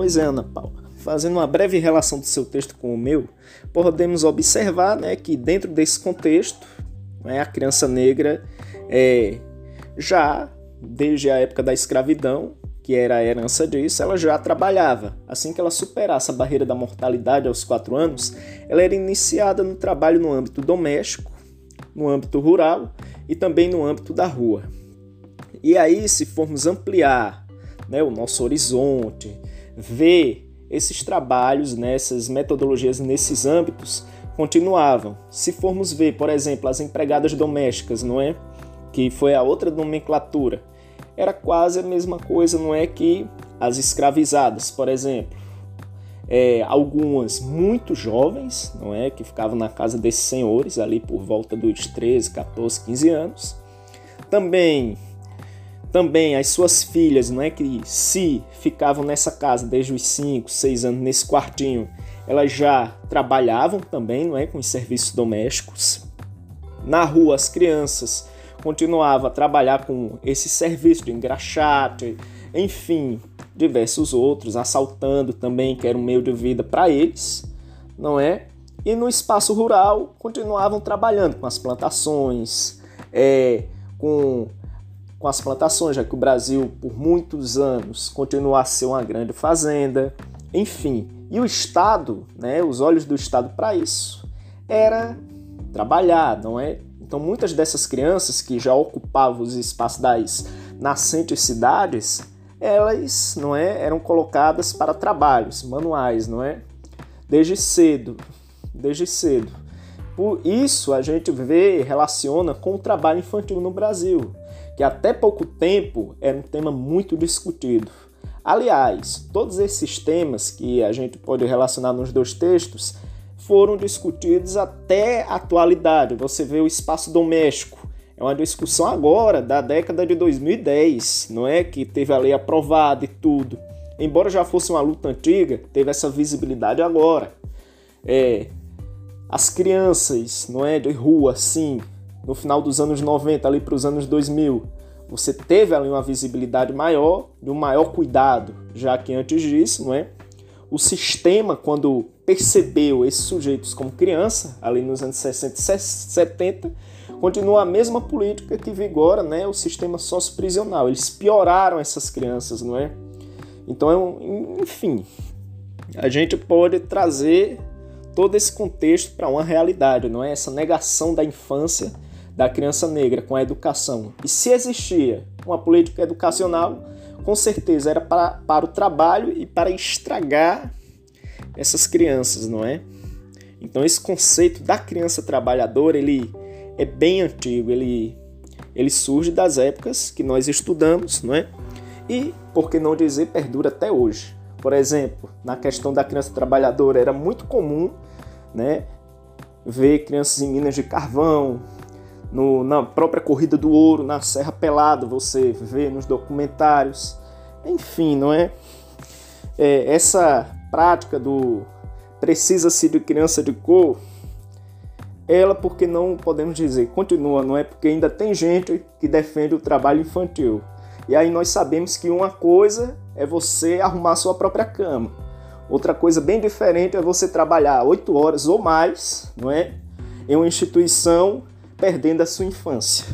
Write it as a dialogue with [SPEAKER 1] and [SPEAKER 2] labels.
[SPEAKER 1] Pois é, Ana Paula. Fazendo uma breve relação do seu texto com o meu, podemos observar né, que dentro desse contexto, né, a criança negra é, já, desde a época da escravidão, que era a herança disso, ela já trabalhava. Assim que ela superasse a barreira da mortalidade aos quatro anos, ela era iniciada no trabalho no âmbito doméstico, no âmbito rural e também no âmbito da rua. E aí, se formos ampliar né, o nosso horizonte, ver esses trabalhos, nessas né, metodologias nesses âmbitos continuavam. Se formos ver, por exemplo, as empregadas domésticas, não é? Que foi a outra nomenclatura. Era quase a mesma coisa, não é que as escravizadas, por exemplo. É, algumas muito jovens, não é, que ficavam na casa desses senhores ali por volta dos 13, 14, 15 anos. Também também as suas filhas, não é que se ficavam nessa casa desde os 5, 6 anos nesse quartinho, elas já trabalhavam também, não é, com os serviços domésticos. Na rua as crianças continuavam a trabalhar com esse serviço de engraxate, enfim, diversos outros, assaltando também, que era um meio de vida para eles, não é? E no espaço rural continuavam trabalhando com as plantações, é, com com as plantações, já que o Brasil por muitos anos continuou a ser uma grande fazenda, enfim. E o Estado, né, os olhos do Estado para isso, era trabalhar, não é? Então muitas dessas crianças que já ocupavam os espaços das nascentes cidades, elas, não é, eram colocadas para trabalhos manuais, não é? Desde cedo, desde cedo. Por isso a gente vê, relaciona com o trabalho infantil no Brasil que até pouco tempo era um tema muito discutido. Aliás, todos esses temas que a gente pode relacionar nos dois textos foram discutidos até a atualidade. Você vê o espaço doméstico. É uma discussão agora da década de 2010, não é? Que teve a lei aprovada e tudo. Embora já fosse uma luta antiga, teve essa visibilidade agora. É, as crianças, não é, de rua, sim, no final dos anos 90, ali para os anos 2000, você teve ali uma visibilidade maior, de um maior cuidado, já que antes disso, não é? O sistema, quando percebeu esses sujeitos como criança, ali nos anos 60 e 70, continua a mesma política que vigora, né, o sistema socioprisional. Eles pioraram essas crianças, não é? Então, é enfim, a gente pode trazer todo esse contexto para uma realidade, não é? Essa negação da infância da criança negra com a educação. E se existia uma política educacional, com certeza era para, para o trabalho e para estragar essas crianças, não é? Então esse conceito da criança trabalhadora, ele é bem antigo, ele, ele surge das épocas que nós estudamos, não é? E, por que não dizer, perdura até hoje. Por exemplo, na questão da criança trabalhadora, era muito comum né, ver crianças em minas de carvão, no, na própria corrida do ouro, na Serra Pelada, você vê nos documentários. Enfim, não é? é essa prática do precisa-se de criança de cor, ela, porque não podemos dizer, continua, não é? Porque ainda tem gente que defende o trabalho infantil. E aí nós sabemos que uma coisa é você arrumar sua própria cama. Outra coisa bem diferente é você trabalhar oito horas ou mais, não é? Em uma instituição perdendo a sua infância.